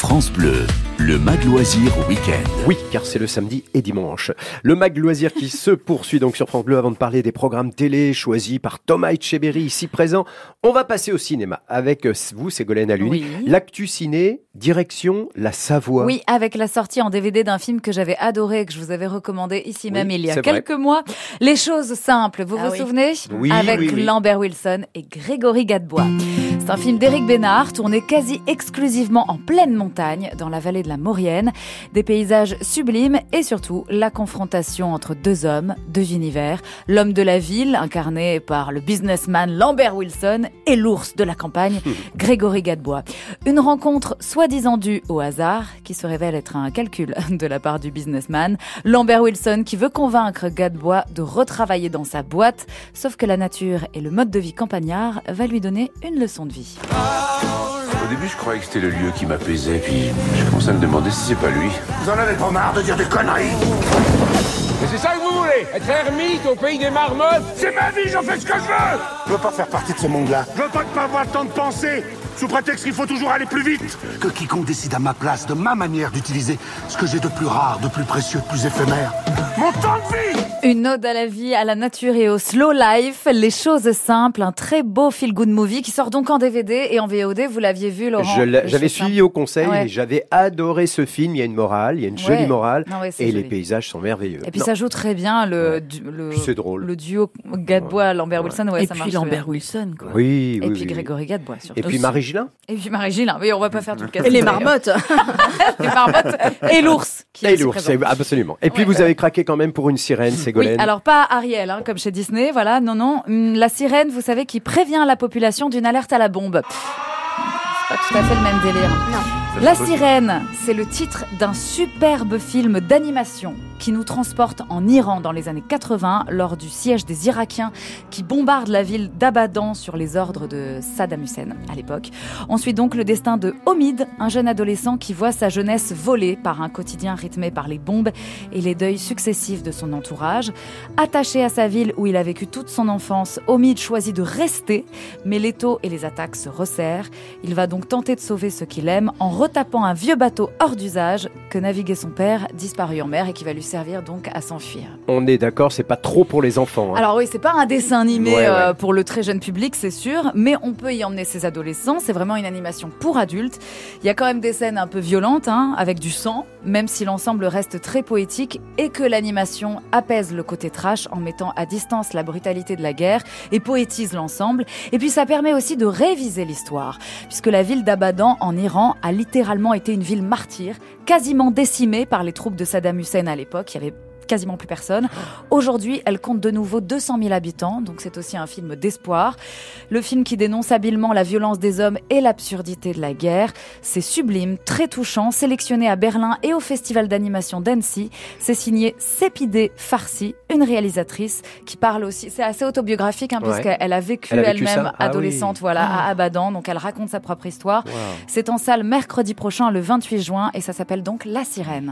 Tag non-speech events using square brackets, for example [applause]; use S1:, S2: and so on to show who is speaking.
S1: France Bleu, le Mag Loisir Week-end.
S2: Oui, car c'est le samedi et dimanche. Le Mag Loisir qui se poursuit donc sur France Bleu avant de parler des programmes télé choisis par Thomas Etcheberry ici présent. On va passer au cinéma avec euh, vous, Ségolène Aluni.
S3: Oui.
S2: L'actu ciné, direction la Savoie.
S3: Oui, avec la sortie en DVD d'un film que j'avais adoré et que je vous avais recommandé ici
S2: Oui,
S3: même il y a
S2: vrai.
S3: quelques mois. Les choses simples, vous
S4: Ah
S3: vous
S4: oui.
S3: souvenez?
S2: Oui,
S3: Avec
S2: oui, oui.
S3: Lambert Wilson et Grégory Gadebois. C'est un film d'Éric Bénard, tourné quasi exclusivement en pleine montagne, dans la vallée de la Maurienne. Des paysages sublimes et surtout la confrontation entre deux hommes, deux univers. L'homme de la ville, incarné par le businessman Lambert Wilson, et l'ours de la campagne, [laughs] Grégory Gadebois. Une rencontre soi-disant due au hasard, qui se révèle être un calcul [laughs] de la part du businessman. Lambert Wilson qui veut convaincre Gadebois de retravailler dans sa boîte, sauf que la nature et le mode de vie campagnard va lui donner une leçon de vie.
S5: Au début, je croyais que c'était le lieu qui m'apaisait, puis je commençais à me demander si c'est pas lui.
S6: Vous en avez pas marre de dire des conneries
S7: Mais c'est ça que vous voulez Être ermite au pays des marmottes?
S6: C'est ma vie, j'en fais ce que je veux Je veux pas faire partie de ce monde-là. Je veux pas pas avoir le temps de penser sous prétexte qu'il faut toujours aller plus vite. Que quiconque décide à ma place, de ma manière d'utiliser ce que j'ai de plus rare, de plus précieux, de plus éphémère. Mon temps de vie
S3: Une ode à la vie, à la nature et au slow life, les choses simples, un très beau feel-good movie qui sort donc en DVD et en VOD. Vous l'aviez vu, Laurent
S2: J'avais suivi
S3: simples.
S2: au conseil
S3: Ouais.
S2: et j'avais adoré ce film. Il y a une morale, il y a une jolie morale
S3: Non, ouais, c'est
S2: et les paysages sont merveilleux.
S3: Et puis
S2: Non.
S3: ça joue très bien le,
S2: Ouais.
S3: du- le,
S2: drôle.
S3: duo Gadebois-Lambert Wilson. Ouais,
S4: et
S3: ça
S4: puis Lambert
S3: bien.
S4: Wilson, quoi.
S2: Oui, oui,
S3: Et
S2: oui,
S3: puis
S2: oui.
S3: Grégory Gadebois, surtout.
S2: Et puis Marie Gillin
S3: Et puis Marie-Gilles, oui, on va pas faire tout le casting.
S4: Et les
S3: mais,
S4: marmottes. [laughs]
S3: les marmottes et l'ours.
S2: Et l'ours, absolument. Et puis vous avez craqué quand même pour une sirène, [laughs] Ségolène.
S3: alors pas Ariel, hein, comme chez Disney, voilà, non, non. Hum, La sirène, vous savez, qui prévient la population d'une alerte à la bombe. C'est pas tout à fait le même délire. La sirène, c'est le titre d'un superbe film d'animation qui nous transporte en Iran dans les années 80 lors du siège des Irakiens qui bombardent la ville d'Abadan sur les ordres de Saddam Hussein à l'époque. On suit donc le destin de Omid, un jeune adolescent qui voit sa jeunesse volée par un quotidien rythmé par les bombes et les deuils successifs de son entourage. Attaché à sa ville où il a vécu toute son enfance, Omid choisit de rester, mais les taux et les attaques se resserrent. Il va donc tenter de sauver ce qu'il aime en retapant un vieux bateau hors d'usage que naviguait son père, disparu en mer et qui va lui servir donc à s'enfuir.
S2: On est d'accord, c'est pas trop pour les enfants. hein.
S3: Alors oui, c'est pas un dessin animé
S2: Ouais,
S3: euh,
S2: ouais.
S3: pour le très jeune public, c'est sûr, mais on peut y emmener ses adolescents. C'est vraiment une animation pour adultes. Il y a quand même des scènes un peu violentes, hein, avec du sang, même si l'ensemble reste très poétique et que l'animation apaise le côté trash en mettant à distance la brutalité de la guerre et poétise l'ensemble. Et puis ça permet aussi de réviser l'histoire, puisque la ville d'Abadan en Iran a littéralement été une ville martyre, quasiment décimée par les troupes de Saddam Hussein à l'époque. Il y avait quasiment plus personne. Aujourd'hui, elle compte de nouveau 200 000 habitants, donc c'est aussi un film d'espoir. Le film qui dénonce habilement la violence des hommes et l'absurdité de la guerre. C'est sublime, très touchant, sélectionné à Berlin et au Festival d'animation d'Annecy. C'est signé Sépidé Farsi, une réalisatrice qui parle aussi, c'est assez autobiographique, hein,
S2: Ouais.
S3: puisqu'elle a vécu elle-même
S2: Ah
S3: adolescente,
S2: oui.
S3: voilà, à Abadan, donc elle raconte sa propre histoire.
S2: Wow.
S3: C'est en salle mercredi prochain, le 28 juin, et ça s'appelle donc La Sirène.